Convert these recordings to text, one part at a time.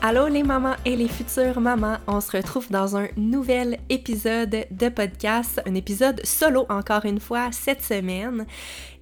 Allô les mamans et les futures mamans, on se retrouve dans un nouvel épisode de podcast, un épisode solo encore une fois cette semaine.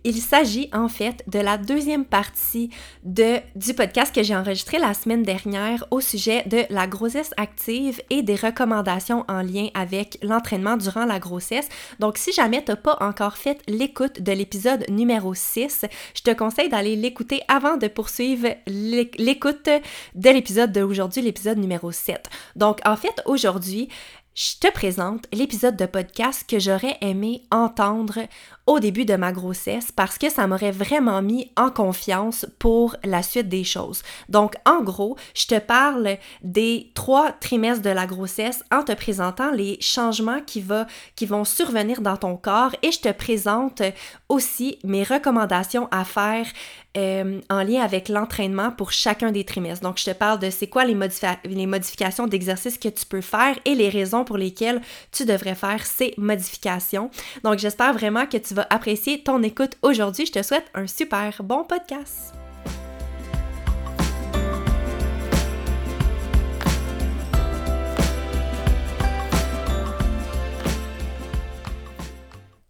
Il s'agit en fait de la deuxième partie du podcast que j'ai enregistré la semaine dernière au sujet de la grossesse active et des recommandations en lien avec l'entraînement durant la grossesse. Donc si jamais tu n'as pas encore fait l'écoute de l'épisode numéro 6, je te conseille d'aller l'écouter avant de poursuivre l'écoute de l'épisode d'aujourd'hui, l'épisode numéro 7. Donc en fait aujourd'hui, je te présente l'épisode de podcast que j'aurais aimé entendre au début de ma grossesse parce que ça m'aurait vraiment mis en confiance pour la suite des choses. Donc, en gros, je te parle des trois trimestres de la grossesse en te présentant les changements qui, va, qui vont survenir dans ton corps et je te présente aussi mes recommandations à faire euh, en lien avec l'entraînement pour chacun des trimestres. Donc, je te parle de c'est quoi les, les modifications d'exercice que tu peux faire et les raisons pour lesquelles tu devrais faire ces modifications. Donc, j'espère vraiment que tu vas apprécier ton écoute aujourd'hui. Je te souhaite un super bon podcast.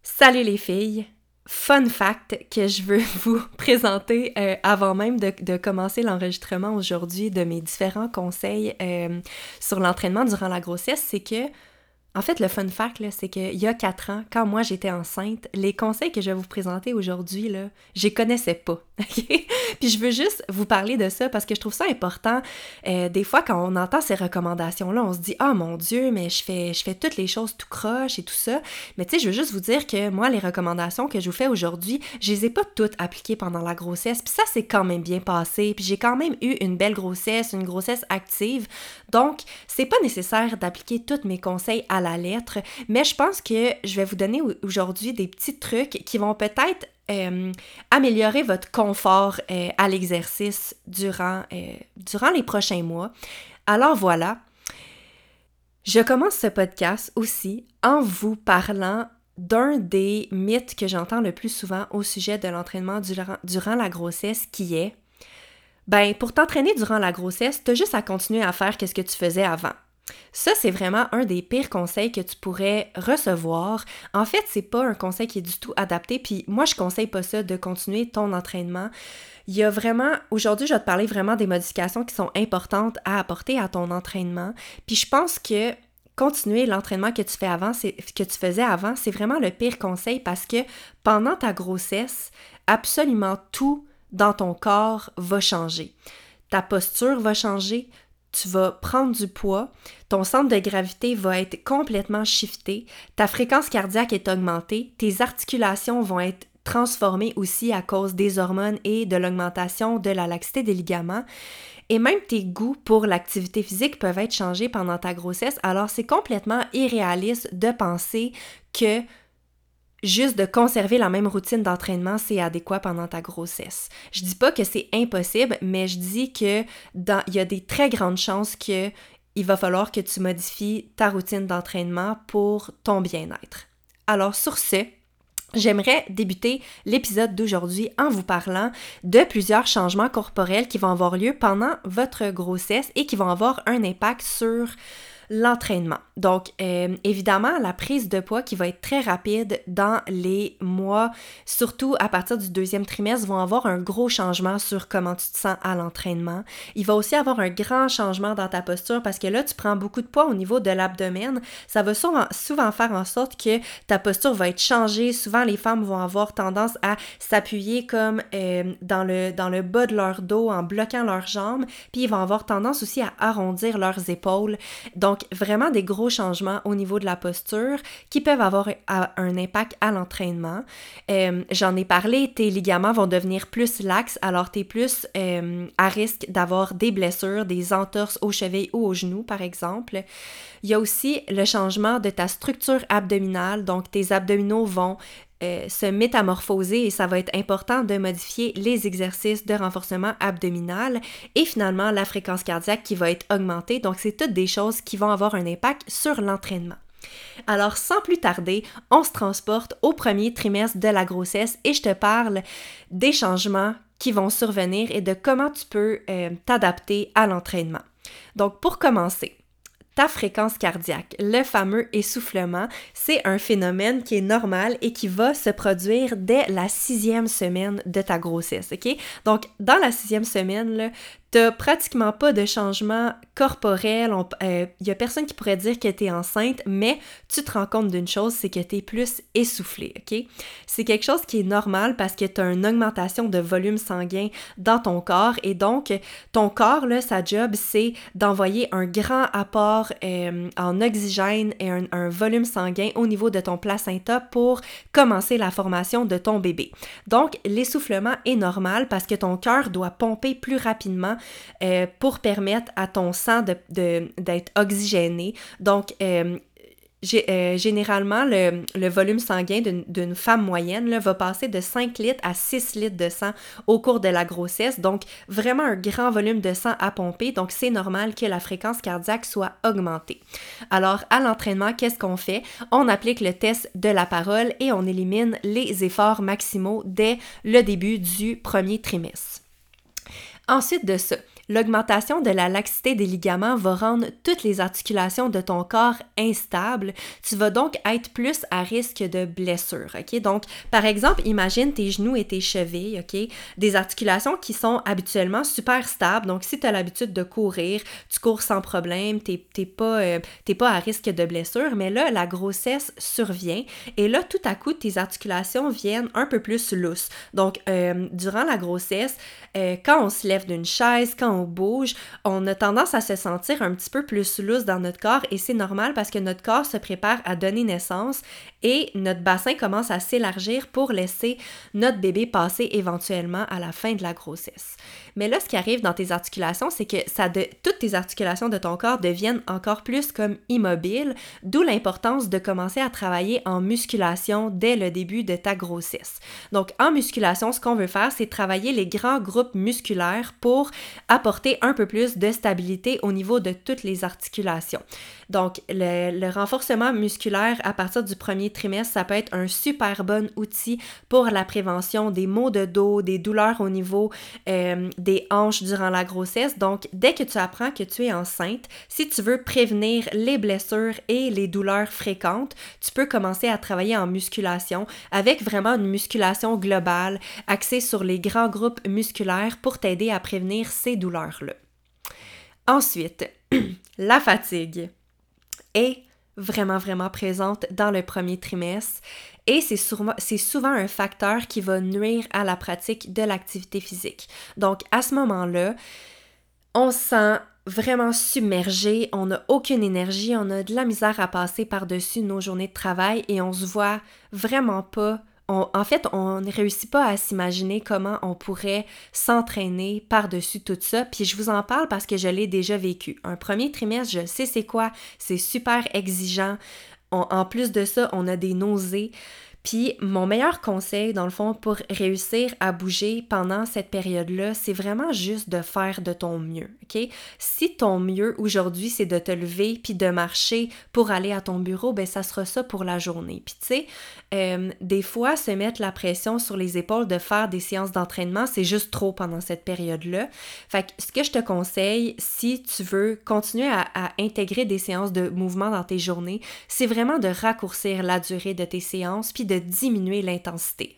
Salut les filles! Fun fact que je veux vous présenter euh, avant même de, commencer l'enregistrement aujourd'hui de mes différents conseils euh, sur l'entraînement durant la grossesse, c'est que en fait, le fun fact, c'est qu'il y a quatre ans, quand moi j'étais enceinte, les conseils que je vais vous présenter aujourd'hui, je les connaissais pas. Puis je veux juste vous parler de ça parce que je trouve ça important. Euh, des fois, quand on entend ces recommandations-là, on se dit Ah mon Dieu, mais je fais, je fais toutes les choses tout croche et tout ça. Mais tu sais, je veux juste vous dire que moi, les recommandations que je vous fais aujourd'hui, je les ai pas toutes appliquées pendant la grossesse. Puis ça, c'est quand même bien passé. Puis j'ai quand même eu une belle grossesse, une grossesse active. Donc, c'est pas nécessaire d'appliquer tous mes conseils à la lettre, mais je pense que je vais vous donner aujourd'hui des petits trucs qui vont peut-être euh, améliorer votre confort euh, à l'exercice durant, euh, durant les prochains mois. Alors voilà, je commence ce podcast aussi en vous parlant d'un des mythes que j'entends le plus souvent au sujet de l'entraînement durant, la grossesse qui est ben pour t'entraîner durant la grossesse, tu as juste à continuer à faire ce que tu faisais avant. Ça, c'est vraiment un des pires conseils que tu pourrais recevoir. En fait, c'est pas un conseil qui est du tout adapté, puis moi, je conseille pas ça de continuer ton entraînement. Il y a vraiment, aujourd'hui, je vais te parler vraiment des modifications qui sont importantes à apporter à ton entraînement. Puis je pense que continuer l'entraînement que tu fais avant, que tu faisais avant, c'est vraiment le pire conseil parce que pendant ta grossesse, absolument tout dans ton corps va changer. Ta posture va changer, tu vas prendre du poids, ton centre de gravité va être complètement shifté, ta fréquence cardiaque est augmentée, tes articulations vont être transformées aussi à cause des hormones et de l'augmentation de la laxité des ligaments. Et même tes goûts pour l'activité physique peuvent être changés pendant ta grossesse, alors c'est complètement irréaliste de penser que juste de conserver la même routine d'entraînement, c'est adéquat pendant ta grossesse. Je dis pas que c'est impossible, mais je dis que il y a des très grandes chances que il va falloir que tu modifies ta routine d'entraînement pour ton bien-être. Alors sur ce, J'aimerais débuter l'épisode d'aujourd'hui en vous parlant de plusieurs changements corporels qui vont avoir lieu pendant votre grossesse et qui vont avoir un impact sur l'entraînement. Donc, euh, évidemment, la prise de poids qui va être très rapide dans les mois, surtout à partir du deuxième trimestre, vont avoir un gros changement sur comment tu te sens à l'entraînement. Il va aussi avoir un grand changement dans ta posture parce que là, tu prends beaucoup de poids au niveau de l'abdomen. Ça va souvent, souvent faire en sorte que ta posture va être changée. Souvent, les femmes vont avoir tendance à s'appuyer comme euh, dans, le, dans le bas de leur dos en bloquant leurs jambes, puis ils vont avoir tendance aussi à arrondir leurs épaules. Donc, vraiment des gros changements au niveau de la posture qui peuvent avoir un impact à l'entraînement. Euh, j'en ai parlé, tes ligaments vont devenir plus laxes, alors tu es plus euh, à risque d'avoir des blessures, des entorses au cheville ou au genou, par exemple. Il y a aussi le changement de ta structure abdominale, donc tes abdominaux vont euh, se métamorphoser et ça va être important de modifier les exercices de renforcement abdominal et finalement la fréquence cardiaque qui va être augmentée. Donc, c'est toutes des choses qui vont avoir un impact sur l'entraînement. Alors, sans plus tarder, on se transporte au premier trimestre de la grossesse et je te parle des changements qui vont survenir et de comment tu peux euh, t'adapter à l'entraînement. Donc, pour commencer, ta fréquence cardiaque. Le fameux essoufflement, c'est un phénomène qui est normal et qui va se produire dès la sixième semaine de ta grossesse, ok? Donc, dans la sixième semaine, pratiquement pas de changement corporel. Il euh, y a personne qui pourrait dire que t'es enceinte, mais tu te rends compte d'une chose, c'est que t'es plus essoufflé, ok? C'est quelque chose qui est normal parce que t'as une augmentation de volume sanguin dans ton corps et donc ton corps, sa job, c'est d'envoyer un grand apport euh, en oxygène et un volume sanguin au niveau de ton placenta pour commencer la formation de ton bébé. Donc, l'essoufflement est normal parce que ton cœur doit pomper plus rapidement euh, pour permettre à ton sang d'être oxygéné. Donc, euh, euh, généralement, le, volume sanguin d'une femme moyenne va passer de 5 litres à 6 litres de sang au cours de la grossesse. Donc, vraiment un grand volume de sang à pomper. Donc, c'est normal que la fréquence cardiaque soit augmentée. Alors, à l'entraînement, qu'est-ce qu'on fait? On applique le test de la parole et on élimine les efforts maximaux dès le début du premier trimestre. Ensuite de ça, L'augmentation de la laxité des ligaments va rendre toutes les articulations de ton corps instables. Tu vas donc être plus à risque de blessure, OK? Donc, par exemple, imagine tes genoux et tes chevilles? Des articulations qui sont habituellement super stables. Donc, si tu as l'habitude de courir, tu cours sans problème, tu n'es pas, euh, pas à risque de blessure. Mais là, la grossesse survient et là, tout à coup, tes articulations viennent un peu plus lousses. Donc, euh, durant la grossesse, euh, quand on se lève d'une chaise, quand on bouge, on a tendance à se sentir un petit peu plus loose dans notre corps et c'est normal parce que notre corps se prépare à donner naissance et notre bassin commence à s'élargir pour laisser notre bébé passer éventuellement à la fin de la grossesse. Mais là, ce qui arrive dans tes articulations, c'est que ça de, toutes tes articulations de ton corps deviennent encore plus comme immobiles, d'où l'importance de commencer à travailler en musculation dès le début de ta grossesse. Donc, en musculation, ce qu'on veut faire, c'est travailler les grands groupes musculaires pour apporter un peu plus de stabilité au niveau de toutes les articulations. Donc, le, renforcement musculaire à partir du premier trimestre, ça peut être un super bon outil pour la prévention des maux de dos, des douleurs au niveau euh, des hanches durant la grossesse. Donc, dès que tu apprends que tu es enceinte, si tu veux prévenir les blessures et les douleurs fréquentes, tu peux commencer à travailler en musculation avec vraiment une musculation globale axée sur les grands groupes musculaires pour t'aider à prévenir ces douleurs-là. Ensuite, la fatigue est vraiment, vraiment présente dans le premier trimestre et c'est souvent un facteur qui va nuire à la pratique de l'activité physique. Donc, à ce moment-là, on sent vraiment submergé, on n'a aucune énergie, on a de la misère à passer par-dessus nos journées de travail et on se voit vraiment pas en fait, on ne réussit pas à s'imaginer comment on pourrait s'entraîner par-dessus tout ça. Puis je vous en parle parce que je l'ai déjà vécu. Un premier trimestre, je sais c'est quoi, c'est super exigeant. en plus de ça, on a des nausées. Puis mon meilleur conseil, dans le fond, pour réussir à bouger pendant cette période-là, c'est vraiment juste de faire de ton mieux, OK? Si ton mieux aujourd'hui, c'est de te lever puis de marcher pour aller à ton bureau, ben ça sera ça pour la journée. Puis tu sais, euh, des fois, se mettre la pression sur les épaules de faire des séances d'entraînement, c'est juste trop pendant cette période-là. Fait que ce que je te conseille, si tu veux continuer à, à intégrer des séances de mouvement dans tes journées, c'est vraiment de raccourcir la durée de tes séances puis de diminuer l'intensité?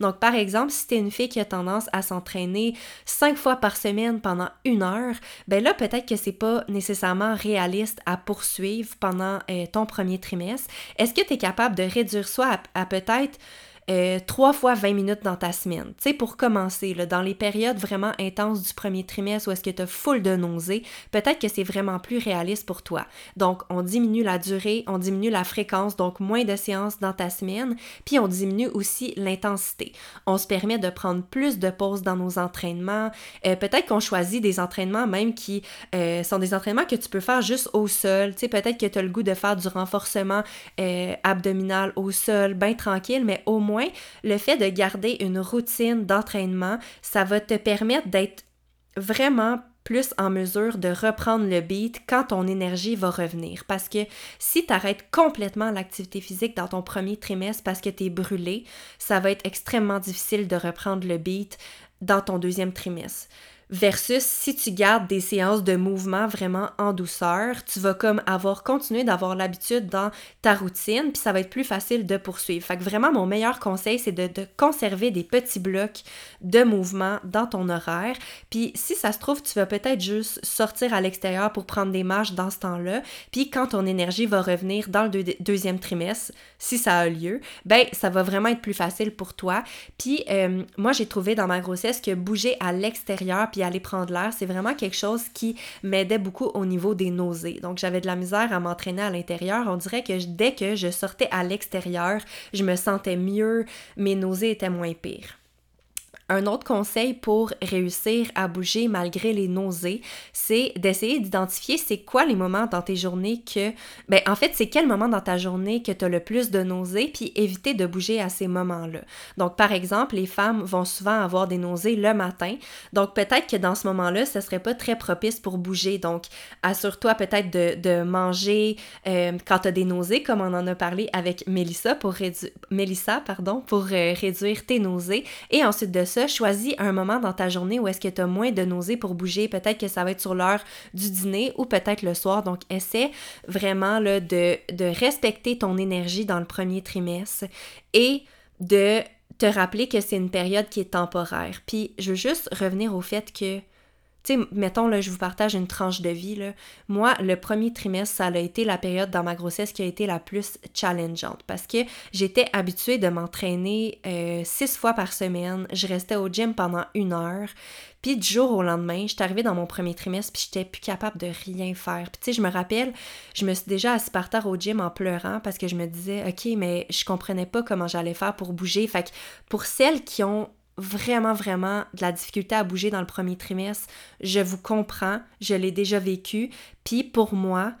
Donc, par exemple, si tu es une fille qui a tendance à s'entraîner cinq fois par semaine pendant une heure, ben là, peut-être que c'est pas nécessairement réaliste à poursuivre pendant euh, ton premier trimestre. Est-ce que tu es capable de réduire ça à peut-être euh, trois fois 20 minutes dans ta semaine. Tu sais, pour commencer, là, dans les périodes vraiment intenses du premier trimestre où est-ce que tu as full de nausées, peut-être que c'est vraiment plus réaliste pour toi. Donc, on diminue la durée, on diminue la fréquence, donc moins de séances dans ta semaine, puis on diminue aussi l'intensité. On se permet de prendre plus de pauses dans nos entraînements. Euh, peut-être qu'on choisit des entraînements même qui euh, sont des entraînements que tu peux faire juste au sol. Tu sais, peut-être que tu as le goût de faire du renforcement abdominal au sol, bien tranquille, mais au moins le fait de garder une routine d'entraînement, ça va te permettre d'être vraiment plus en mesure de reprendre le beat quand ton énergie va revenir. Parce que si tu arrêtes complètement l'activité physique dans ton premier trimestre parce que tu es brûlé, ça va être extrêmement difficile de reprendre le beat dans ton deuxième trimestre versus si tu gardes des séances de mouvement vraiment en douceur, tu vas comme avoir continué d'avoir l'habitude dans ta routine, puis ça va être plus facile de poursuivre. Fait que vraiment, mon meilleur conseil, c'est de, conserver des petits blocs de mouvement dans ton horaire. Puis si ça se trouve, tu vas peut-être juste sortir à l'extérieur pour prendre des marches dans ce temps-là. Puis quand ton énergie va revenir dans le deuxième trimestre, si ça a lieu, ben ça va vraiment être plus facile pour toi. Puis euh, moi, j'ai trouvé dans ma grossesse que bouger à l'extérieur puis aller prendre l'air, c'est vraiment quelque chose qui m'aidait beaucoup au niveau des nausées. Donc j'avais de la misère à m'entraîner à l'intérieur. On dirait que dès que je sortais à l'extérieur, je me sentais mieux, mes nausées étaient moins pires. Un autre conseil pour réussir à bouger malgré les nausées, c'est d'essayer d'identifier c'est quoi les moments dans tes journées que, ben en fait, c'est quel moment dans ta journée que tu as le plus de nausées, puis éviter de bouger à ces moments-là. Donc, par exemple, les femmes vont souvent avoir des nausées le matin, donc peut-être que dans ce moment-là, ce serait pas très propice pour bouger. Donc, assure-toi peut-être de, manger euh, quand tu as des nausées, comme on en a parlé avec Mélissa pour, réduire Mélissa, pour euh, réduire tes nausées, et ensuite choisis un moment dans ta journée où est-ce que tu as moins de nausées pour bouger. Peut-être que ça va être sur l'heure du dîner ou peut-être le soir. Donc, essaie vraiment là, de, de respecter ton énergie dans le premier trimestre et de te rappeler que c'est une période qui est temporaire. Puis, je veux juste revenir au fait que tu sais, mettons, là, je vous partage une tranche de vie, là. Moi, le premier trimestre, ça a été la période dans ma grossesse qui a été la plus challengeante parce que j'étais habituée de m'entraîner euh, six fois par semaine. Je restais au gym pendant une heure. Puis du jour au lendemain, j'étais arrivée dans mon premier trimestre puis j'étais plus capable de rien faire. Puis tu sais, je me rappelle, je me suis déjà assise par terre au gym en pleurant parce que je me disais, OK, mais je comprenais pas comment j'allais faire pour bouger. Fait que pour celles qui ont vraiment, vraiment de la difficulté à bouger dans le premier trimestre, je vous comprends, je l'ai déjà vécu. Puis pour moi,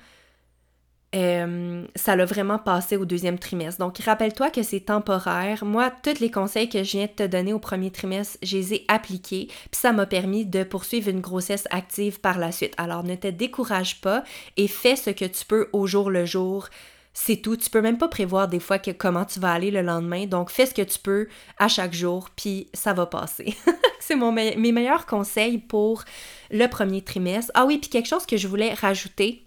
euh, ça l'a vraiment passé au deuxième trimestre. Donc, rappelle-toi que c'est temporaire. Moi, tous les conseils que je viens de te donner au premier trimestre, je les ai appliqués, puis ça m'a permis de poursuivre une grossesse active par la suite. Alors, ne te décourage pas et fais ce que tu peux au jour le jour c'est tout. Tu peux même pas prévoir des fois que comment tu vas aller le lendemain. Donc, fais ce que tu peux à chaque jour, puis ça va passer. c'est mon mes meilleurs conseils pour le premier trimestre. Ah oui, puis quelque chose que je voulais rajouter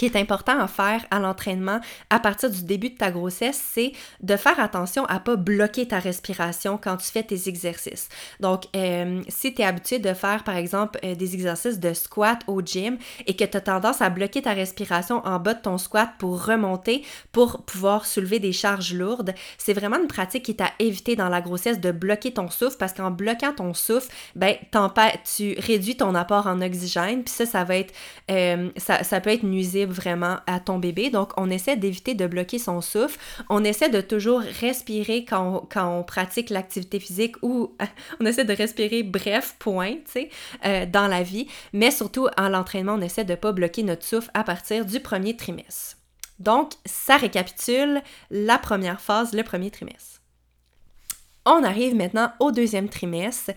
qui est important à faire à l'entraînement à partir du début de ta grossesse, c'est de faire attention à pas bloquer ta respiration quand tu fais tes exercices. Donc, euh, si tu es habitué de faire, par exemple, euh, des exercices de squat au gym et que tu as tendance à bloquer ta respiration en bas de ton squat pour remonter, pour pouvoir soulever des charges lourdes, c'est vraiment une pratique qui t'a évité dans la grossesse de bloquer ton souffle parce qu'en bloquant ton souffle, ben, tu réduis ton apport en oxygène, puis ça, ça va être, euh, ça, ça peut être nuisible vraiment à ton bébé. Donc, on essaie d'éviter de bloquer son souffle. On essaie de toujours respirer quand on, pratique l'activité physique ou on essaie de respirer bref, point, tu sais, euh, dans la vie. Mais surtout, en l'entraînement, on essaie de ne pas bloquer notre souffle à partir du premier trimestre. Donc, ça récapitule la première phase, le premier trimestre. On arrive maintenant au deuxième trimestre.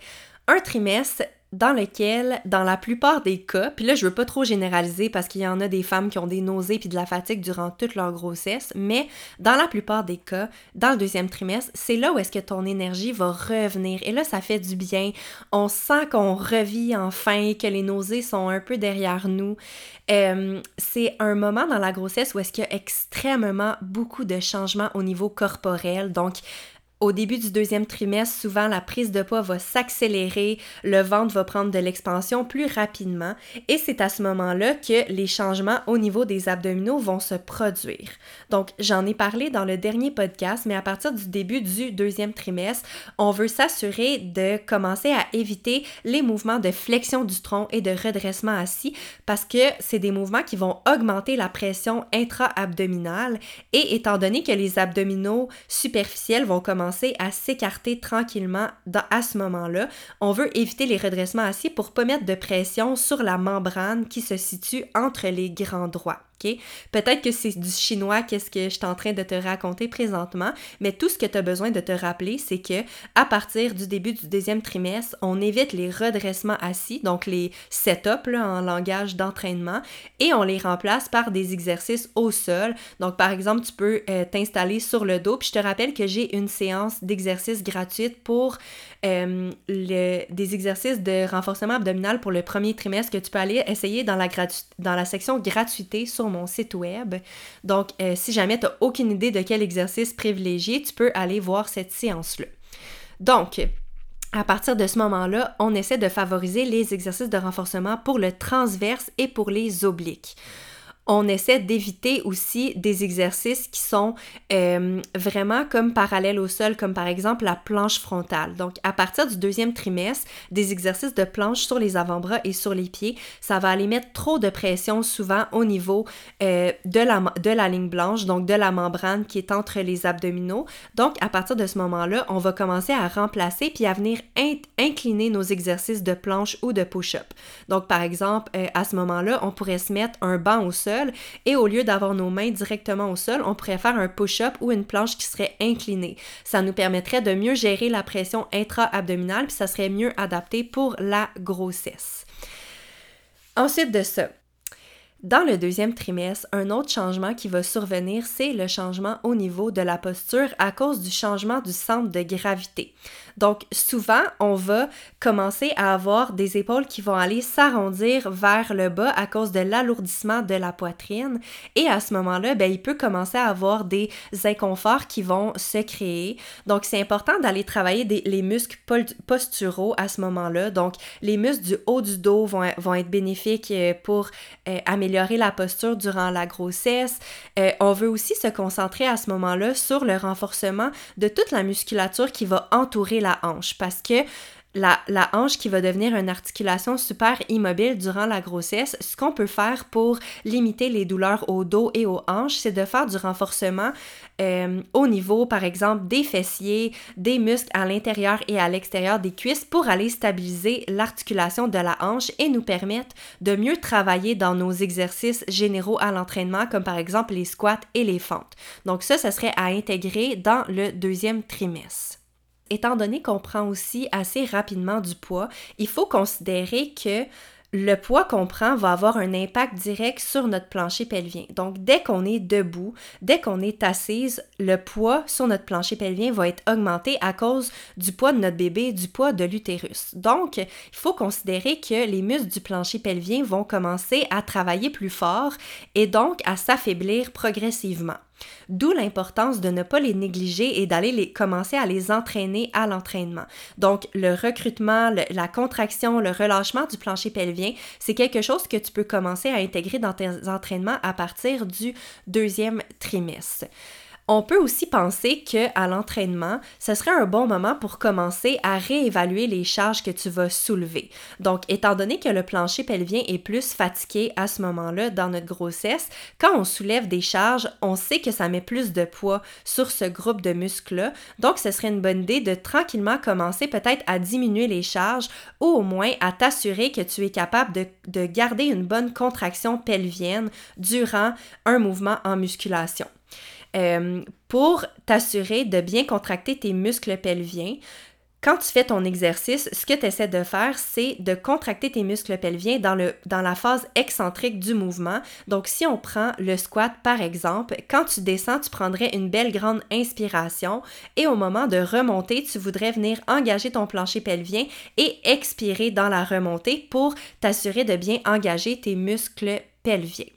Un trimestre dans lequel, dans la plupart des cas, puis là je veux pas trop généraliser parce qu'il y en a des femmes qui ont des nausées puis de la fatigue durant toute leur grossesse, mais dans la plupart des cas, dans le deuxième trimestre, c'est là où est-ce que ton énergie va revenir. Et là, ça fait du bien. On sent qu'on revit enfin, que les nausées sont un peu derrière nous. Euh, c'est un moment dans la grossesse où est-ce qu'il y a extrêmement beaucoup de changements au niveau corporel. Donc, au début du deuxième trimestre, souvent la prise de poids va s'accélérer, le ventre va prendre de l'expansion plus rapidement et c'est à ce moment-là que les changements au niveau des abdominaux vont se produire. Donc, j'en ai parlé dans le dernier podcast, mais à partir du début du deuxième trimestre, on veut s'assurer de commencer à éviter les mouvements de flexion du tronc et de redressement assis parce que c'est des mouvements qui vont augmenter la pression intra-abdominale et étant donné que les abdominaux superficiels vont commencer à s'écarter tranquillement à ce moment-là. On veut éviter les redressements assis pour pas mettre de pression sur la membrane qui se situe entre les grands droits. Peut-être que c'est du chinois, qu'est-ce que je suis en train de te raconter présentement, mais tout ce que tu as besoin de te rappeler, c'est que à partir du début du deuxième trimestre, on évite les redressements assis, donc les setups en langage d'entraînement, et on les remplace par des exercices au sol. Donc, par exemple, tu peux euh, t'installer sur le dos, puis je te rappelle que j'ai une séance d'exercice gratuite pour euh, le, des exercices de renforcement abdominal pour le premier trimestre que tu peux aller essayer dans la, dans la section gratuité sur mon site web. Donc, euh, si jamais tu n'as aucune idée de quel exercice privilégier, tu peux aller voir cette séance-là. Donc, à partir de ce moment-là, on essaie de favoriser les exercices de renforcement pour le transverse et pour les obliques on essaie d'éviter aussi des exercices qui sont euh, vraiment comme parallèles au sol, comme par exemple la planche frontale. Donc, à partir du deuxième trimestre, des exercices de planche sur les avant-bras et sur les pieds, ça va aller mettre trop de pression souvent au niveau euh, de, la, ligne blanche, donc de la membrane qui est entre les abdominaux. Donc, à partir de ce moment-là, on va commencer à remplacer puis à venir incliner nos exercices de planche ou de push-up. Donc, par exemple, euh, à ce moment-là, on pourrait se mettre un banc au sol et au lieu d'avoir nos mains directement au sol, on pourrait faire un push-up ou une planche qui serait inclinée. Ça nous permettrait de mieux gérer la pression intra-abdominale puis ça serait mieux adapté pour la grossesse. Ensuite de ça, dans le deuxième trimestre, un autre changement qui va survenir, c'est le changement au niveau de la posture à cause du changement du centre de gravité. Donc souvent, on va commencer à avoir des épaules qui vont aller s'arrondir vers le bas à cause de l'alourdissement de la poitrine et à ce moment-là, ben, il peut commencer à avoir des inconforts qui vont se créer. Donc c'est important d'aller travailler les muscles posturaux à ce moment-là. Donc les muscles du haut du dos vont, vont être bénéfiques euh, pour euh, améliorer la posture durant la grossesse. Euh, on veut aussi se concentrer à ce moment-là sur le renforcement de toute la musculature qui va entourer la hanche parce que la, hanche qui va devenir une articulation super immobile durant la grossesse, ce qu'on peut faire pour limiter les douleurs au dos et aux hanches, c'est de faire du renforcement euh, au niveau, par exemple, des fessiers, des muscles à l'intérieur et à l'extérieur des cuisses pour aller stabiliser l'articulation de la hanche et nous permettre de mieux travailler dans nos exercices généraux à l'entraînement, comme par exemple les squats et les fentes. Donc ça, ce serait à intégrer dans le deuxième trimestre. Étant donné qu'on prend aussi assez rapidement du poids, il faut considérer que le poids qu'on prend va avoir un impact direct sur notre plancher pelvien. Donc, dès qu'on est debout, dès qu'on est assise, le poids sur notre plancher pelvien va être augmenté à cause du poids de notre bébé, du poids de l'utérus. Donc, il faut considérer que les muscles du plancher pelvien vont commencer à travailler plus fort et donc à s'affaiblir progressivement. D'où l'importance de ne pas les négliger et d'aller commencer à les entraîner à l'entraînement. Donc, le recrutement, la contraction, le relâchement du plancher pelvien, c'est quelque chose que tu peux commencer à intégrer dans tes entraînements à partir du deuxième trimestre. On peut aussi penser que à l'entraînement, ce serait un bon moment pour commencer à réévaluer les charges que tu vas soulever. Donc, étant donné que le plancher pelvien est plus fatigué à ce moment-là dans notre grossesse, quand on soulève des charges, on sait que ça met plus de poids sur ce groupe de muscles-là. Donc, ce serait une bonne idée de tranquillement commencer peut-être à diminuer les charges ou au moins à t'assurer que tu es capable de, de garder une bonne contraction pelvienne durant un mouvement en musculation. Euh, pour t'assurer de bien contracter tes muscles pelviens. Quand tu fais ton exercice, ce que tu essaies de faire, c'est de contracter tes muscles pelviens dans, la phase excentrique du mouvement. Donc, si on prend le squat par exemple, quand tu descends, tu prendrais une belle grande inspiration et au moment de remonter, tu voudrais venir engager ton plancher pelvien et expirer dans la remontée pour t'assurer de bien engager tes muscles pelviens.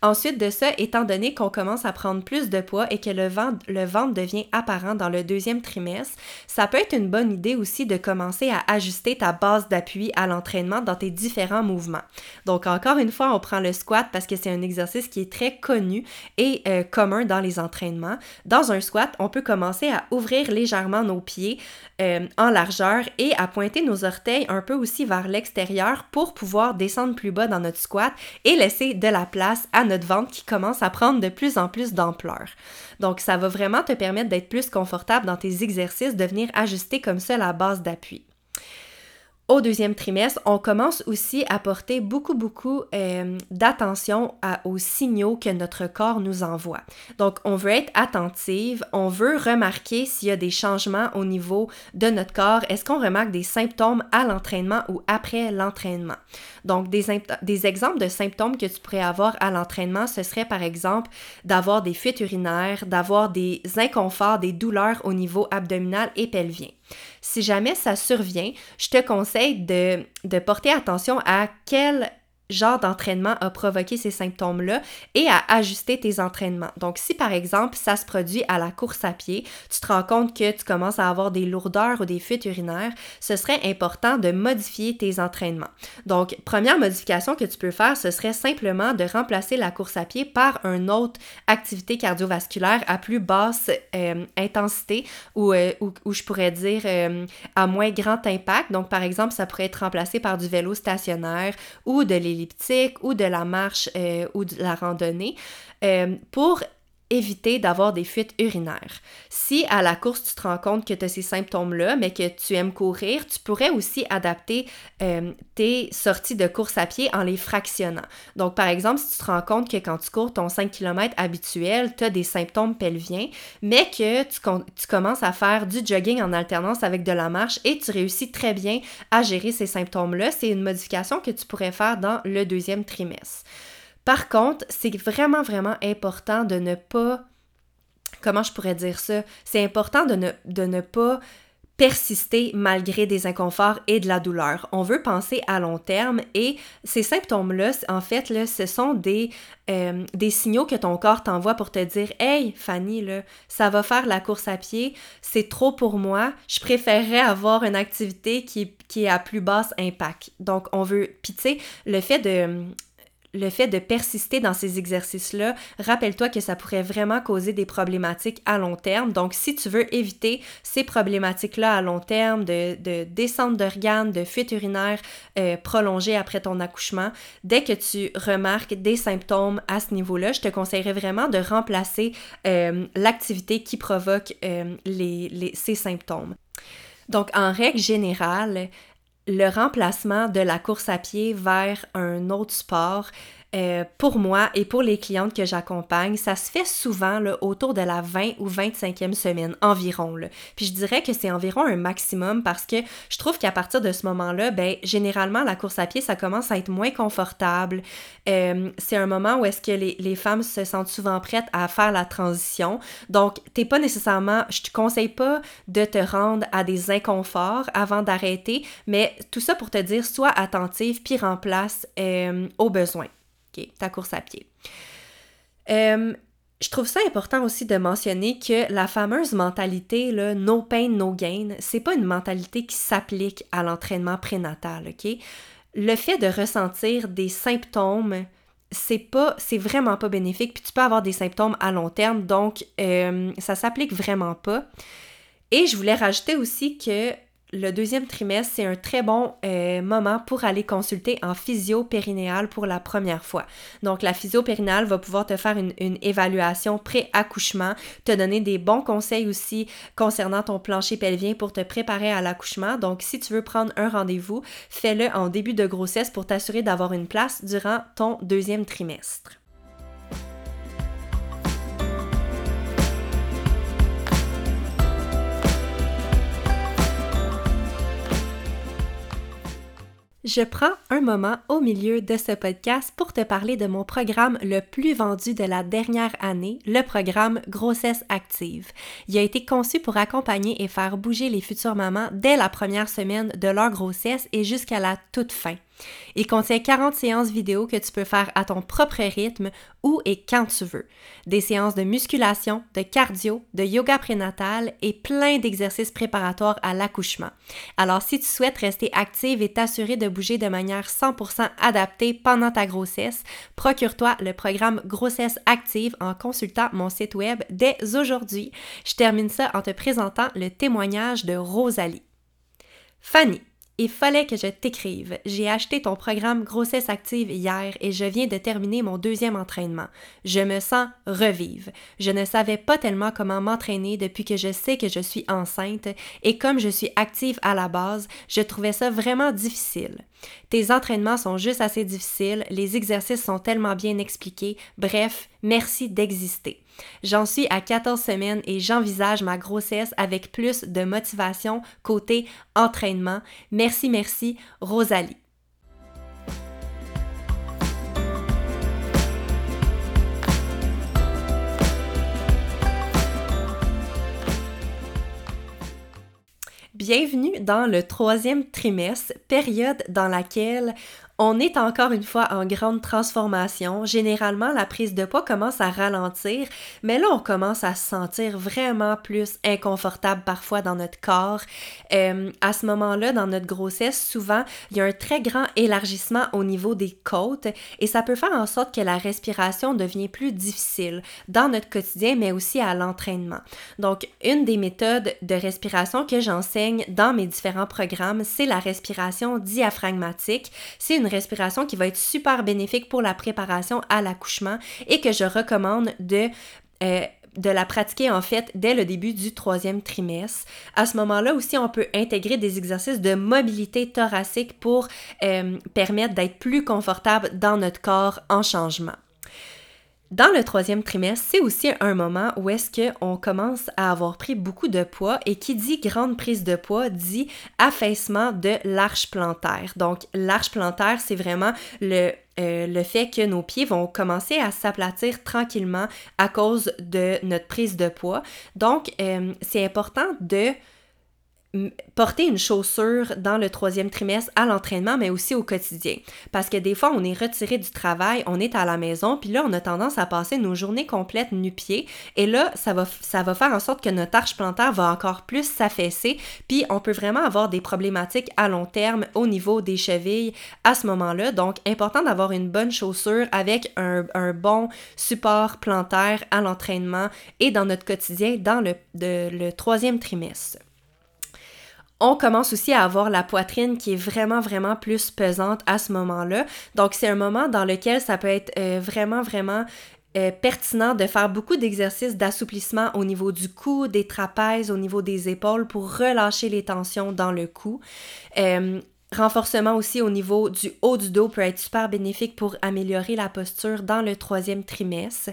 Ensuite de ça, étant donné qu'on commence à prendre plus de poids et que le ventre, le ventre devient apparent dans le deuxième trimestre, ça peut être une bonne idée aussi de commencer à ajuster ta base d'appui à l'entraînement dans tes différents mouvements. Donc encore une fois, on prend le squat parce que c'est un exercice qui est très connu et euh, commun dans les entraînements. Dans un squat, on peut commencer à ouvrir légèrement nos pieds euh, en largeur et à pointer nos orteils un peu aussi vers l'extérieur pour pouvoir descendre plus bas dans notre squat et laisser de la place à notre ventre qui commence à prendre de plus en plus d'ampleur. Donc, ça va vraiment te permettre d'être plus confortable dans tes exercices, de venir ajuster comme ça la base d'appui au deuxième trimestre, on commence aussi à porter beaucoup, beaucoup euh, d'attention aux signaux que notre corps nous envoie. Donc, on veut être attentive, on veut remarquer s'il y a des changements au niveau de notre corps. Est-ce qu'on remarque des symptômes à l'entraînement ou après l'entraînement? Donc, des, exemples de symptômes que tu pourrais avoir à l'entraînement, ce serait par exemple d'avoir des fuites urinaires, d'avoir des inconforts, des douleurs au niveau abdominal et pelvien. Si jamais ça survient, je te conseille de, de porter attention à quel genre d'entraînement a provoqué ces symptômes-là et à ajuster tes entraînements. Donc, si par exemple ça se produit à la course à pied, tu te rends compte que tu commences à avoir des lourdeurs ou des fuites urinaires, ce serait important de modifier tes entraînements. Donc, première modification que tu peux faire, ce serait simplement de remplacer la course à pied par une autre activité cardiovasculaire à plus basse euh, intensité ou, euh, ou, je pourrais dire euh, à moins grand impact. Donc, par exemple, ça pourrait être remplacé par du vélo stationnaire ou de l'hélice ou de la marche euh, ou de la randonnée. Euh, pour éviter d'avoir des fuites urinaires. Si à la course tu te rends compte que tu as ces symptômes-là, mais que tu aimes courir, tu pourrais aussi adapter euh, tes sorties de course à pied en les fractionnant. Donc par exemple, si tu te rends compte que quand tu cours ton 5 km habituel, tu as des symptômes pelviens, mais que tu, tu commences à faire du jogging en alternance avec de la marche et tu réussis très bien à gérer ces symptômes-là, c'est une modification que tu pourrais faire dans le deuxième trimestre. Par contre, c'est vraiment, vraiment important de ne pas... Comment je pourrais dire ça? C'est important de ne, pas persister malgré des inconforts et de la douleur. On veut penser à long terme et ces symptômes-là, en fait, là, ce sont des, euh, des signaux que ton corps t'envoie pour te dire Hey, Fanny, là, ça va faire la course à pied, c'est trop pour moi, je préférerais avoir une activité qui, qui est à plus basse impact. Donc, on veut, puis tu sais, le fait de, le fait de persister dans ces exercices-là, rappelle-toi que ça pourrait vraiment causer des problématiques à long terme. Donc, si tu veux éviter ces problématiques-là à long terme, de, de descente d'organes, de fuite urinaire euh, prolongée après ton accouchement, dès que tu remarques des symptômes à ce niveau-là, je te conseillerais vraiment de remplacer euh, l'activité qui provoque euh, ces symptômes. Donc, en règle générale, le remplacement de la course à pied vers un autre sport euh, pour moi et pour les clientes que j'accompagne, ça se fait souvent autour de la 20 ou 25e semaine environ. Puis je dirais que c'est environ un maximum parce que je trouve qu'à partir de ce moment-là, ben, généralement, la course à pied, ça commence à être moins confortable. Euh, c'est un moment où est-ce que les, les, femmes se sentent souvent prêtes à faire la transition. Donc, t'es pas nécessairement, je te conseille pas de te rendre à des inconforts avant d'arrêter, mais tout ça pour te dire, sois attentive puis remplace euh, au ta course à pied. Je trouve ça important aussi de mentionner que la fameuse mentalité là, no pain, no gain, c'est pas une mentalité qui s'applique à l'entraînement prénatal, OK? Le fait de ressentir des symptômes c'est pas, c'est vraiment pas bénéfique, puis tu peux avoir des symptômes à long terme, donc ça s'applique vraiment pas. Et je voulais rajouter aussi que le deuxième trimestre, c'est un très bon euh, moment pour aller consulter en physio périnéale pour la première fois. Donc, la physio périnéale va pouvoir te faire une évaluation pré-accouchement, te donner des bons conseils aussi concernant ton plancher pelvien pour te préparer à l'accouchement. Donc, si tu veux prendre un rendez-vous, fais-le en début de grossesse pour t'assurer d'avoir une place durant ton deuxième trimestre. Je prends un moment au milieu de ce podcast pour te parler de mon programme le plus vendu de la dernière année, le programme Grossesse Active. Il a été conçu pour accompagner et faire bouger les futures mamans dès la première semaine de leur grossesse et jusqu'à la toute fin. Il contient 40 séances vidéo que tu peux faire à ton propre rythme où et quand tu veux. Des séances de musculation, de cardio, de yoga prénatal et plein d'exercices préparatoires à l'accouchement. Alors si tu souhaites rester active et t'assurer de bouger de manière 100% adaptée pendant ta grossesse, procure-toi le programme Grossesse Active en consultant mon site web dès aujourd'hui. Je termine ça en te présentant le témoignage de Rosalie. Fanny, il fallait que je t'écrive. J'ai acheté ton programme Grossesse Active hier et je viens de terminer mon deuxième entraînement. Je me sens revive. Je ne savais pas tellement comment m'entraîner depuis que je sais que je suis enceinte et comme je suis active à la base, je trouvais ça vraiment difficile. Tes entraînements sont juste assez difficiles, les exercices sont tellement bien expliqués, bref, merci d'exister. J'en suis à 14 semaines et j'envisage ma grossesse avec plus de motivation côté entraînement. Merci, merci, Rosalie. Bienvenue dans le troisième trimestre, période dans laquelle on est encore une fois en grande transformation. Généralement, la prise de poids commence à ralentir, mais là, on commence à se sentir vraiment plus inconfortable parfois dans notre corps. Euh, à ce moment-là, dans notre grossesse, souvent, il y a un très grand élargissement au niveau des côtes et ça peut faire en sorte que la respiration devient plus difficile dans notre quotidien, mais aussi à l'entraînement. Donc, une des méthodes de respiration que j'enseigne dans mes différents programmes, c'est la respiration diaphragmatique. C'est une respiration qui va être super bénéfique pour la préparation à l'accouchement et que je recommande de euh, de la pratiquer en fait dès le début du troisième trimestre. À ce moment-là aussi, on peut intégrer des exercices de mobilité thoracique pour euh, permettre d'être plus confortable dans notre corps en changement. Dans le troisième trimestre, c'est aussi un moment où est-ce qu'on commence à avoir pris beaucoup de poids et qui dit grande prise de poids dit affaissement de l'arche plantaire. Donc l'arche plantaire, c'est vraiment le euh, le fait que nos pieds vont commencer à s'aplatir tranquillement à cause de notre prise de poids. Donc, euh, c'est important de porter une chaussure dans le troisième trimestre à l'entraînement, mais aussi au quotidien. Parce que des fois, on est retiré du travail, on est à la maison, puis là, on a tendance à passer nos journées complètes nu-pieds. Et là, ça va, faire en sorte que notre arche plantaire va encore plus s'affaisser, puis on peut vraiment avoir des problématiques à long terme au niveau des chevilles à ce moment-là. Donc, important d'avoir une bonne chaussure avec un, bon support plantaire à l'entraînement et dans notre quotidien dans le troisième trimestre on commence aussi à avoir la poitrine qui est vraiment, vraiment plus pesante à ce moment-là. Donc, c'est un moment dans lequel ça peut être euh, vraiment, vraiment euh, pertinent de faire beaucoup d'exercices d'assouplissement au niveau du cou, des trapèzes, au niveau des épaules pour relâcher les tensions dans le cou. Euh, renforcement aussi au niveau du haut du dos peut être super bénéfique pour améliorer la posture dans le troisième trimestre.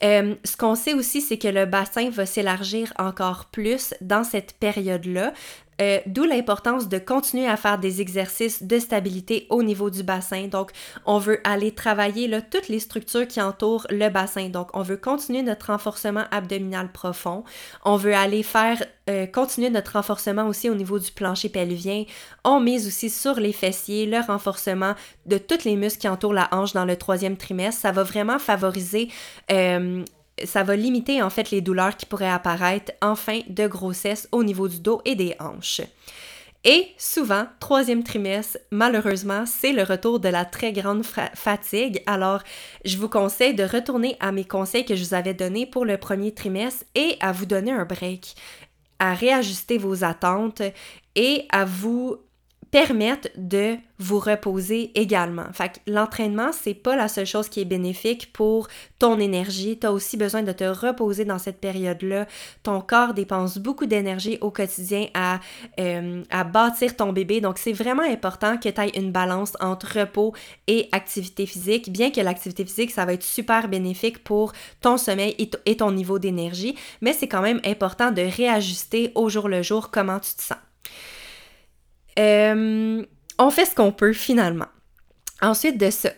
ce qu'on sait aussi, c'est que le bassin va s'élargir encore plus dans cette période-là. Euh, d'où l'importance de continuer à faire des exercices de stabilité au niveau du bassin. Donc, on veut aller travailler là, toutes les structures qui entourent le bassin. Donc, on veut continuer notre renforcement abdominal profond. On veut aller faire euh, continuer notre renforcement aussi au niveau du plancher pelvien. On mise aussi sur les fessiers, le renforcement de tous les muscles qui entourent la hanche dans le troisième trimestre. Ça va vraiment favoriser euh, ça va limiter en fait les douleurs qui pourraient apparaître en fin de grossesse au niveau du dos et des hanches. Et souvent, troisième trimestre, malheureusement, c'est le retour de la très grande fatigue. Alors, je vous conseille de retourner à mes conseils que je vous avais donnés pour le premier trimestre et à vous donner un break, à réajuster vos attentes et à vous permettre de vous reposer également. Fait que l'entraînement, c'est pas la seule chose qui est bénéfique pour ton énergie. Tu as aussi besoin de te reposer dans cette période-là. Ton corps dépense beaucoup d'énergie au quotidien à, euh, à bâtir ton bébé. Donc, c'est vraiment important que tu une balance entre repos et activité physique. Bien que l'activité physique, ça va être super bénéfique pour ton sommeil et, ton niveau d'énergie, mais c'est quand même important de réajuster au jour le jour comment tu te sens. Euh, on fait ce qu'on peut finalement. Ensuite de ça,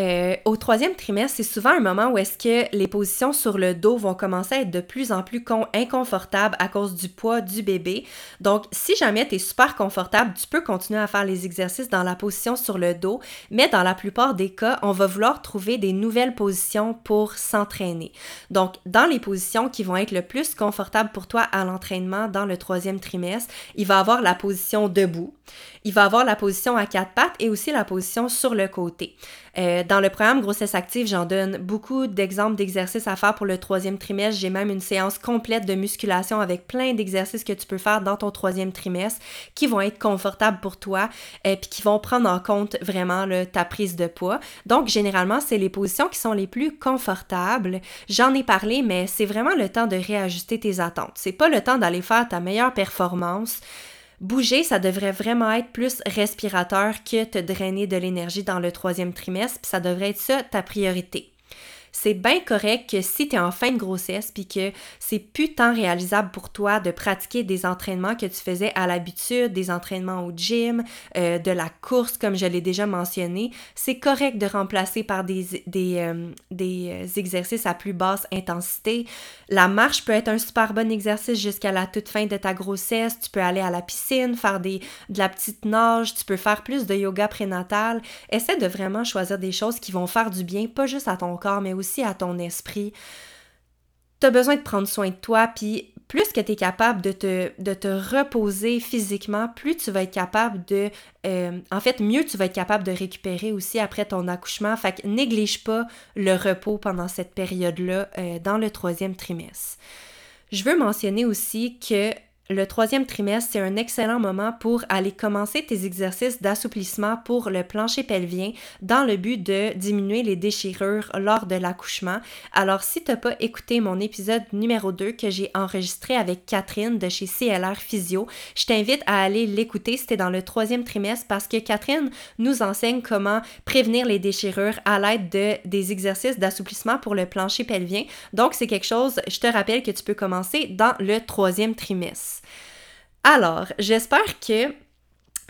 euh, au troisième trimestre, c'est souvent un moment où est-ce que les positions sur le dos vont commencer à être de plus en plus inconfortables à cause du poids du bébé. Donc, si jamais tu es super confortable, tu peux continuer à faire les exercices dans la position sur le dos, mais dans la plupart des cas, on va vouloir trouver des nouvelles positions pour s'entraîner. Donc, dans les positions qui vont être le plus confortables pour toi à l'entraînement dans le troisième trimestre, il va avoir la position debout, il va avoir la position à quatre pattes et aussi la position sur le côté. Euh, dans le programme Grossesse Active, j'en donne beaucoup d'exemples d'exercices à faire pour le troisième trimestre. J'ai même une séance complète de musculation avec plein d'exercices que tu peux faire dans ton troisième trimestre qui vont être confortables pour toi et euh, qui vont prendre en compte vraiment ta prise de poids. Donc, généralement, c'est les positions qui sont les plus confortables. J'en ai parlé, mais c'est vraiment le temps de réajuster tes attentes. C'est pas le temps d'aller faire ta meilleure performance. Bouger, ça devrait vraiment être plus respirateur que te drainer de l'énergie dans le troisième trimestre, puis ça devrait être ça ta priorité c'est bien correct que si tu es en fin de grossesse puis que c'est plus tant réalisable pour toi de pratiquer des entraînements que tu faisais à l'habitude, des entraînements au gym, euh, de la course comme je l'ai déjà mentionné, c'est correct de remplacer par des, des, euh, euh, exercices à plus basse intensité. La marche peut être un super bon exercice jusqu'à la toute fin de ta grossesse. Tu peux aller à la piscine, faire des, de la petite nage, tu peux faire plus de yoga prénatal. Essaie de vraiment choisir des choses qui vont faire du bien, pas juste à ton corps, mais aussi aussi à ton esprit. Tu as besoin de prendre soin de toi, puis plus que tu es capable de te, de te, reposer physiquement, plus tu vas être capable de... Euh, en fait, mieux tu vas être capable de récupérer aussi après ton accouchement. Fait que néglige pas le repos pendant cette période-là euh, dans le troisième trimestre. Je veux mentionner aussi que le troisième trimestre, c'est un excellent moment pour aller commencer tes exercices d'assouplissement pour le plancher pelvien dans le but de diminuer les déchirures lors de l'accouchement. Alors, si tu n'as pas écouté mon épisode numéro 2 que j'ai enregistré avec Catherine de chez CLR Physio, je t'invite à aller l'écouter. C'était dans le troisième trimestre parce que Catherine nous enseigne comment prévenir les déchirures à l'aide de, des exercices d'assouplissement pour le plancher pelvien. Donc, c'est quelque chose, je te rappelle que tu peux commencer dans le troisième trimestre. Alors, j'espère que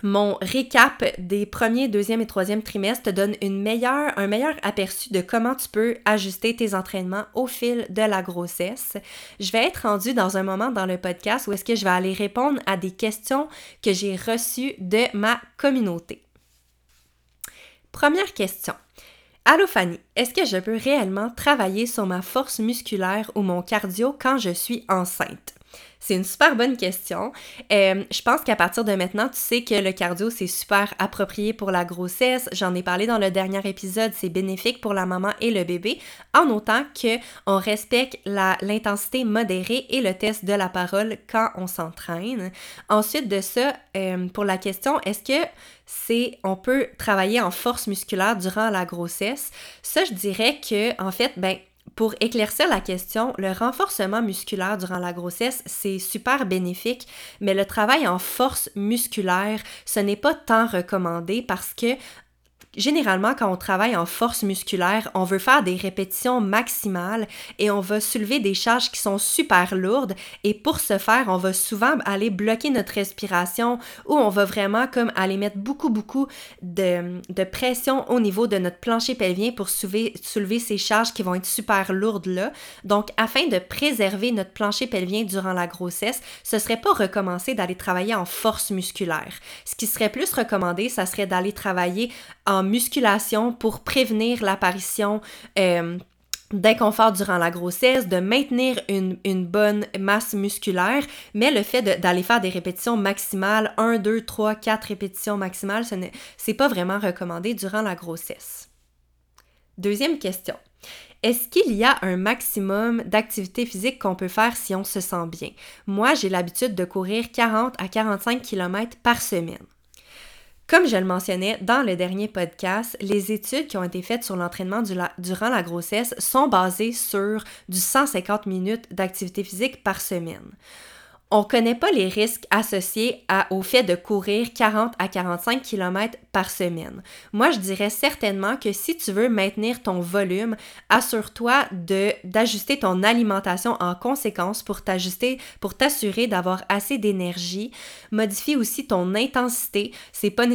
mon récap des premiers, deuxième et troisième trimestres te donne un meilleur aperçu de comment tu peux ajuster tes entraînements au fil de la grossesse. Je vais être rendue dans un moment dans le podcast où est-ce que je vais aller répondre à des questions que j'ai reçues de ma communauté. Première question. Allô Fanny, est-ce que je peux réellement travailler sur ma force musculaire ou mon cardio quand je suis enceinte? C'est une super bonne question. Euh, je pense qu'à partir de maintenant, tu sais que le cardio, c'est super approprié pour la grossesse. J'en ai parlé dans le dernier épisode, c'est bénéfique pour la maman et le bébé, en autant qu'on respecte l'intensité modérée et le test de la parole quand on s'entraîne. Ensuite de ça, euh, pour la question, est-ce que c'est on peut travailler en force musculaire durant la grossesse? Ça, je dirais que, en fait, ben, pour éclaircir la question, le renforcement musculaire durant la grossesse, c'est super bénéfique, mais le travail en force musculaire, ce n'est pas tant recommandé parce que Généralement, quand on travaille en force musculaire, on veut faire des répétitions maximales et on va soulever des charges qui sont super lourdes. Et pour ce faire, on va souvent aller bloquer notre respiration ou on va vraiment comme aller mettre beaucoup, beaucoup de, pression au niveau de notre plancher pelvien pour soulever, soulever ces charges qui vont être super lourdes là. Donc, afin de préserver notre plancher pelvien durant la grossesse, ce serait pas recommencé d'aller travailler en force musculaire. Ce qui serait plus recommandé, ça serait d'aller travailler en musculation pour prévenir l'apparition euh, d'inconfort durant la grossesse, de maintenir une, une bonne masse musculaire, mais le fait d'aller faire des répétitions maximales, 1, 2, 3, 4 répétitions maximales, ce n'est pas vraiment recommandé durant la grossesse. Deuxième question. Est-ce qu'il y a un maximum d'activité physique qu'on peut faire si on se sent bien? Moi, j'ai l'habitude de courir 40 à 45 km par semaine. Comme je le mentionnais dans le dernier podcast, les études qui ont été faites sur l'entraînement durant la grossesse sont basées sur du 150 minutes d'activité physique par semaine on ne connaît pas les risques associés au fait de courir 40 à 45 km par semaine. Moi, je dirais certainement que si tu veux maintenir ton volume, assure-toi d'ajuster ton alimentation en conséquence pour t'ajuster, pour t'assurer d'avoir assez d'énergie. Modifie aussi ton intensité. C'est pas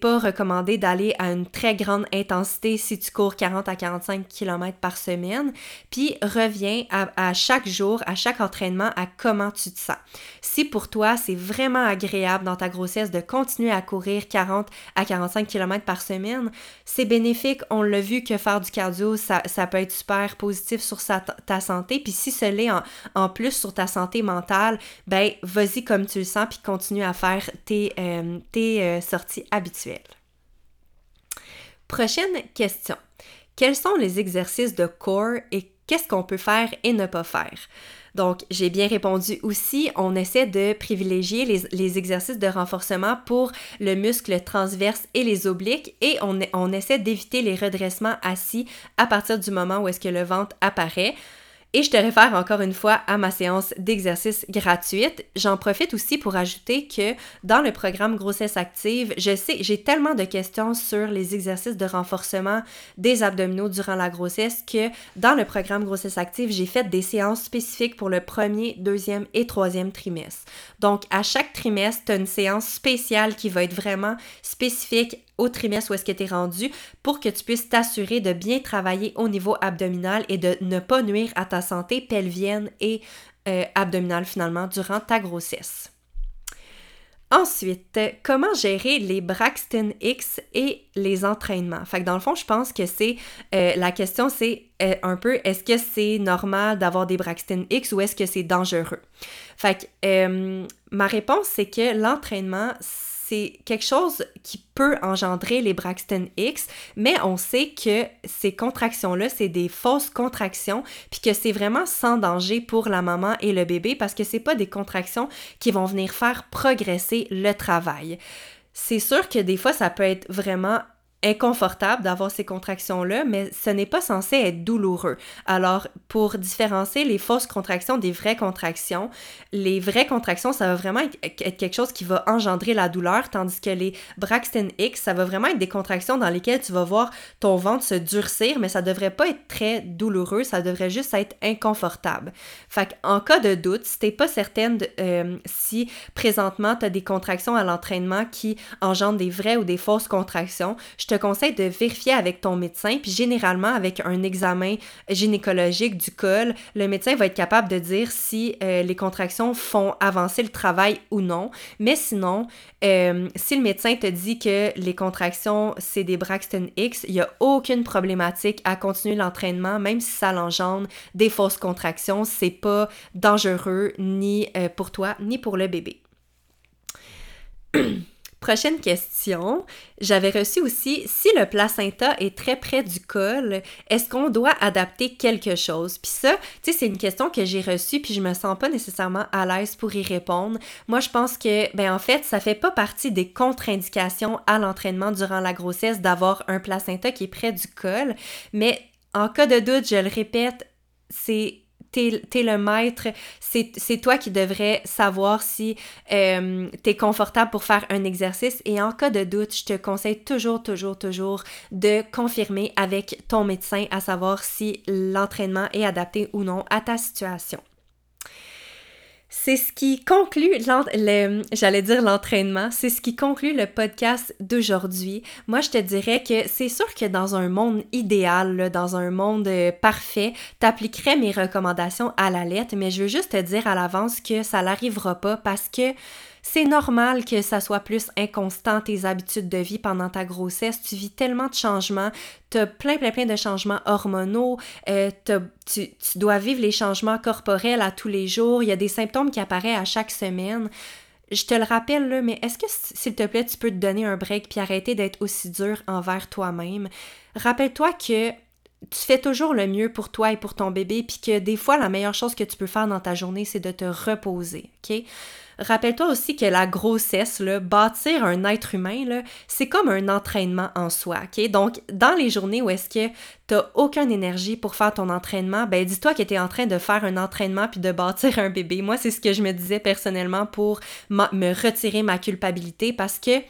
pas recommandé d'aller à une très grande intensité si tu cours 40 à 45 km par semaine. Puis reviens à chaque jour, à chaque entraînement, à comment tu te sens. Si pour toi, c'est vraiment agréable dans ta grossesse de continuer à courir 40 à 45 km par semaine, c'est bénéfique. On l'a vu que faire du cardio, ça, peut être super positif sur ta santé. Puis si ce l'est en, plus sur ta santé mentale, ben vas-y comme tu le sens, puis continue à faire tes, euh, euh, sorties habituelles. Prochaine question. Quels sont les exercices de corps et qu'est-ce qu'on peut faire et ne pas faire? Donc, j'ai bien répondu aussi, on essaie de privilégier les, exercices de renforcement pour le muscle transverse et les obliques et on, on essaie d'éviter les redressements assis à partir du moment où est-ce que le ventre apparaît. Et je te réfère encore une fois à ma séance d'exercice gratuite. J'en profite aussi pour ajouter que dans le programme Grossesse Active, je sais, j'ai tellement de questions sur les exercices de renforcement des abdominaux durant la grossesse que dans le programme Grossesse Active, j'ai fait des séances spécifiques pour le premier, deuxième et troisième trimestre. Donc, à chaque trimestre, tu as une séance spéciale qui va être vraiment spécifique au trimestre où est-ce que tu es rendu pour que tu puisses t'assurer de bien travailler au niveau abdominal et de ne pas nuire à ta santé pelvienne et euh, abdominale finalement durant ta grossesse. Ensuite, comment gérer les Braxton X et les entraînements? Fait que dans le fond, je pense que c'est euh, la question, c'est euh, un peu est-ce que c'est normal d'avoir des Braxton X ou est-ce que c'est dangereux? Fait que ma réponse, c'est que l'entraînement, c'est quelque chose qui peut engendrer les Braxton X, mais on sait que ces contractions-là, c'est des fausses contractions, puis que c'est vraiment sans danger pour la maman et le bébé parce que c'est pas des contractions qui vont venir faire progresser le travail. C'est sûr que des fois, ça peut être vraiment inconfortable d'avoir ces contractions-là, mais ce n'est pas censé être douloureux. Alors, pour différencier les fausses contractions des vraies contractions, les vraies contractions, ça va vraiment être quelque chose qui va engendrer la douleur, tandis que les Braxton X, ça va vraiment être des contractions dans lesquelles tu vas voir ton ventre se durcir, mais ça devrait pas être très douloureux, ça devrait juste être inconfortable. Fait en cas de doute, si t'es pas certaine euh, si présentement tu as des contractions à l'entraînement qui engendrent des vraies ou des fausses contractions, te conseille de vérifier avec ton médecin, puis généralement avec un examen gynécologique du col, le médecin va être capable de dire si euh, les contractions font avancer le travail ou non. Mais sinon, euh, si le médecin te dit que les contractions, c'est des Braxton X, il n'y a aucune problématique à continuer l'entraînement, même si ça l'engendre des fausses contractions. C'est pas dangereux ni euh, pour toi, ni pour le bébé. Prochaine question. J'avais reçu aussi si le placenta est très près du col, est-ce qu'on doit adapter quelque chose? Puis ça, tu sais, c'est une question que j'ai reçue puis je me sens pas nécessairement à l'aise pour y répondre. Moi, je pense que, ben en fait, ça fait pas partie des contre-indications à l'entraînement durant la grossesse d'avoir un placenta qui est près du col, mais en cas de doute, je le répète, c'est t'es le maître, c'est toi qui devrais savoir si euh, t'es confortable pour faire un exercice et en cas de doute, je te conseille toujours, toujours, toujours de confirmer avec ton médecin à savoir si l'entraînement est adapté ou non à ta situation. C'est ce qui conclut, j'allais dire l'entraînement, c'est ce qui conclut le podcast d'aujourd'hui. Moi, je te dirais que c'est sûr que dans un monde idéal, dans un monde euh, parfait, t'appliquerais mes recommandations à la lettre, mais je veux juste te dire à l'avance que ça n'arrivera pas parce que C'est normal que ça soit plus inconstant tes habitudes de vie pendant ta grossesse. Tu vis tellement de changements, tu as plein, plein, plein de changements hormonaux, euh, tu, tu dois vivre les changements corporels à tous les jours, il y a des symptômes qui apparaissent à chaque semaine je te le rappelle, là, mais est-ce que, s'il te plaît, tu peux te donner un break puis arrêter d'être aussi dur envers toi-même? Rappelle-toi que tu fais toujours le mieux pour toi et pour ton bébé, puis que des fois, la meilleure chose que tu peux faire dans ta journée, c'est de te reposer, OK? Rappelle-toi aussi que la grossesse, bâtir un être humain, c'est comme un entraînement en soi? Donc, dans les journées où est-ce que tu n'as aucune énergie pour faire ton entraînement, ben dis-toi que tu es en train de faire un entraînement puis de bâtir un bébé. Moi, c'est ce que je me disais personnellement pour me retirer ma culpabilité parce que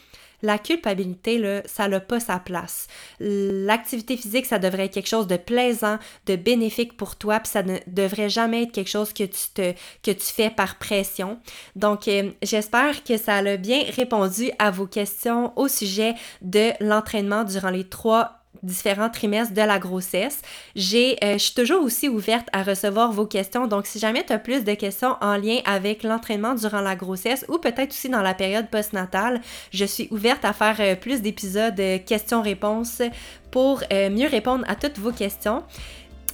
la culpabilité, là, ça n'a pas sa place. L'activité physique, ça devrait être quelque chose de plaisant, de bénéfique pour toi, puis ça ne devrait jamais être quelque chose que tu, te, que tu fais par pression. Donc, euh, j'espère que ça a bien répondu à vos questions au sujet de l'entraînement durant les trois différents trimestres de la grossesse. J'ai, euh, je suis toujours aussi ouverte à recevoir vos questions. Donc, si jamais tu as plus de questions en lien avec l'entraînement durant la grossesse ou peut-être aussi dans la période postnatale, je suis ouverte à faire euh, plus d'épisodes euh, questions-réponses pour mieux répondre à toutes vos questions.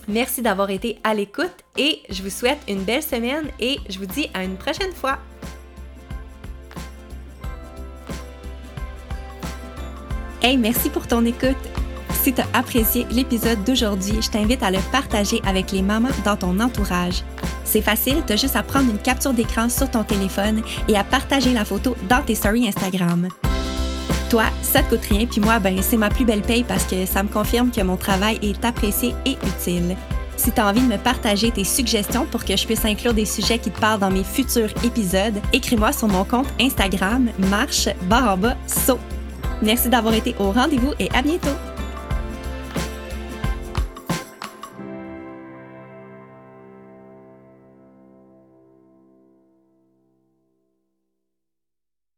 Merci d'avoir été à l'écoute et je vous souhaite une belle semaine et je vous dis à une prochaine fois. Hey, merci pour ton écoute. Si tu as apprécié l'épisode d'aujourd'hui, je t'invite à le partager avec les mamans dans ton entourage. C'est facile, tu as juste à prendre une capture d'écran sur ton téléphone et à partager la photo dans tes stories Instagram. Toi, ça te coûte rien, puis moi, ben, c'est ma plus belle paye parce que ça me confirme que mon travail est apprécié et utile. Si tu as envie de me partager tes suggestions pour que je puisse inclure des sujets qui te parlent dans mes futurs épisodes, écris-moi sur mon compte Instagram marche barre en bas saut. Merci d'avoir été au rendez-vous et à bientôt!